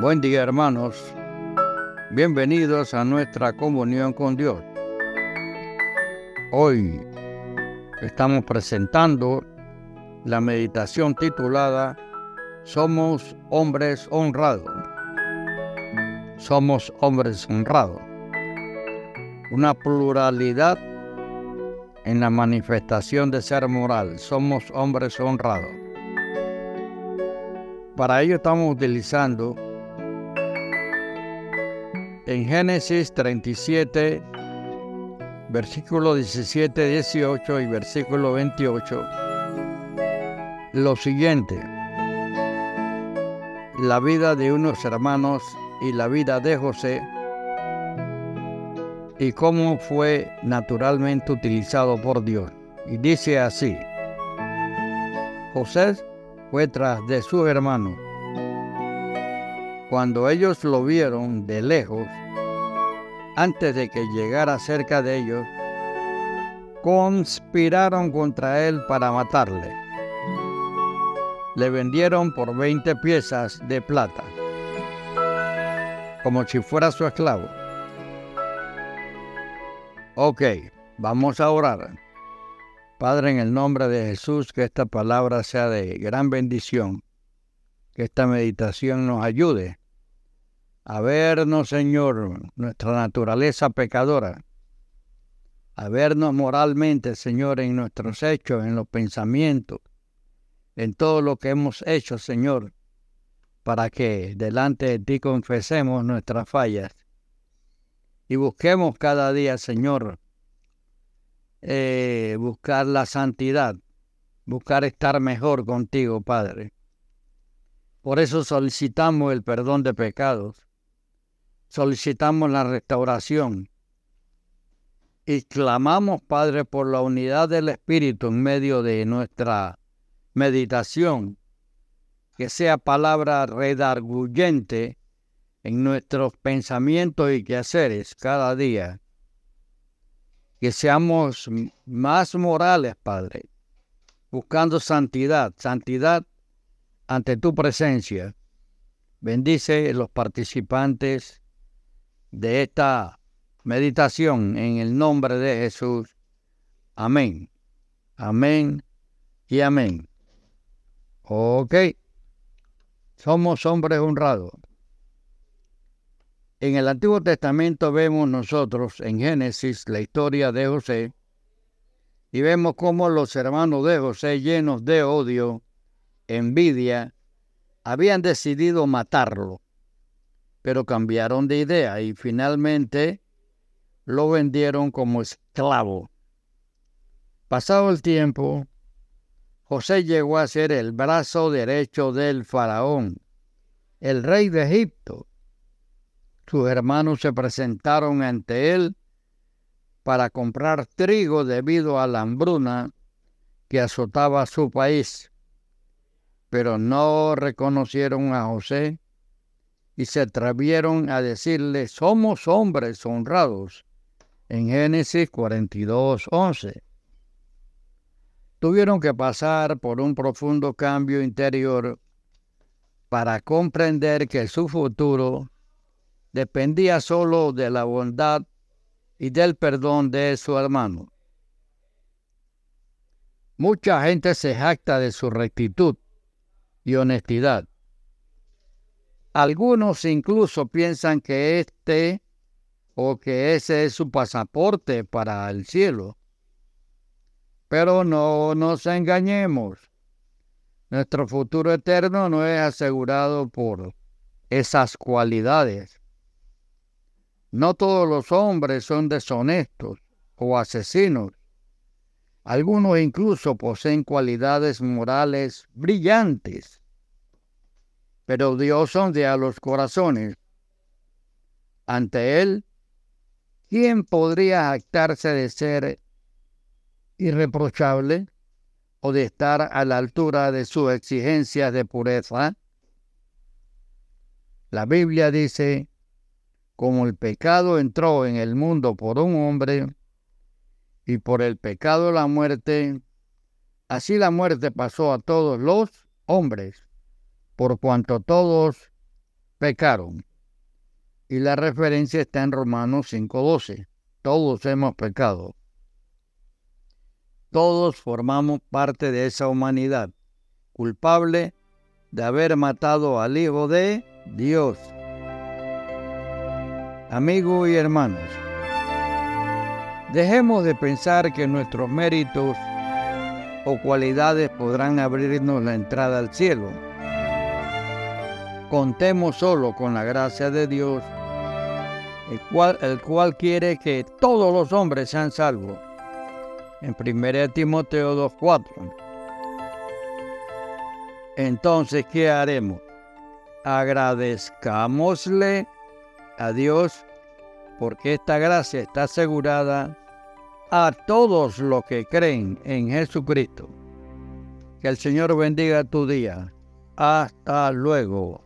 Buen día hermanos, bienvenidos a nuestra comunión con Dios. Hoy estamos presentando la meditación titulada Somos hombres honrados. Somos hombres honrados. Una pluralidad en la manifestación de ser moral. Somos hombres honrados. Para ello estamos utilizando en Génesis 37, versículo 17, 18 y versículo 28, lo siguiente. La vida de unos hermanos y la vida de José y cómo fue naturalmente utilizado por Dios. Y dice así, José fue tras de sus hermanos cuando ellos lo vieron de lejos, antes de que llegara cerca de ellos, conspiraron contra él para matarle. Le vendieron por 20 piezas de plata, como si fuera su esclavo. Ok, vamos a orar. Padre, en el nombre de Jesús, que esta palabra sea de gran bendición que esta meditación nos ayude a vernos, Señor, nuestra naturaleza pecadora, a vernos moralmente, Señor, en nuestros hechos, en los pensamientos, en todo lo que hemos hecho, Señor, para que delante de ti confesemos nuestras fallas. Y busquemos cada día, Señor, eh, buscar la santidad, buscar estar mejor contigo, Padre. Por eso solicitamos el perdón de pecados, solicitamos la restauración y clamamos, Padre, por la unidad del Espíritu en medio de nuestra meditación, que sea palabra redarguyente en nuestros pensamientos y quehaceres cada día. Que seamos más morales, Padre, buscando santidad, santidad ante tu presencia. Bendice los participantes de esta meditación en el nombre de Jesús. Amén. Amén y amén. Ok. Somos hombres honrados. En el Antiguo Testamento vemos nosotros en Génesis la historia de José y vemos cómo los hermanos de José llenos de odio envidia, habían decidido matarlo, pero cambiaron de idea y finalmente lo vendieron como esclavo. Pasado el tiempo, José llegó a ser el brazo derecho del faraón, el rey de Egipto. Sus hermanos se presentaron ante él para comprar trigo debido a la hambruna que azotaba su país pero no reconocieron a José y se atrevieron a decirle, somos hombres honrados, en Génesis 42, 11. Tuvieron que pasar por un profundo cambio interior para comprender que su futuro dependía solo de la bondad y del perdón de su hermano. Mucha gente se jacta de su rectitud, y honestidad. Algunos incluso piensan que este o que ese es su pasaporte para el cielo. Pero no nos engañemos. Nuestro futuro eterno no es asegurado por esas cualidades. No todos los hombres son deshonestos o asesinos. Algunos incluso poseen cualidades morales brillantes. Pero Dios sondea los corazones. Ante Él, ¿quién podría jactarse de ser irreprochable o de estar a la altura de sus exigencias de pureza? La Biblia dice, como el pecado entró en el mundo por un hombre, y por el pecado la muerte, así la muerte pasó a todos los hombres, por cuanto todos pecaron. Y la referencia está en Romanos 5:12. Todos hemos pecado. Todos formamos parte de esa humanidad, culpable de haber matado al Hijo de Dios. Amigos y hermanos, dejemos de pensar que nuestros méritos o cualidades podrán abrirnos la entrada al cielo. Contemos solo con la gracia de Dios, el cual, el cual quiere que todos los hombres sean salvos. En 1 Timoteo 2.4. Entonces, ¿qué haremos? Agradezcámosle a Dios porque esta gracia está asegurada a todos los que creen en Jesucristo. Que el Señor bendiga tu día. Hasta luego.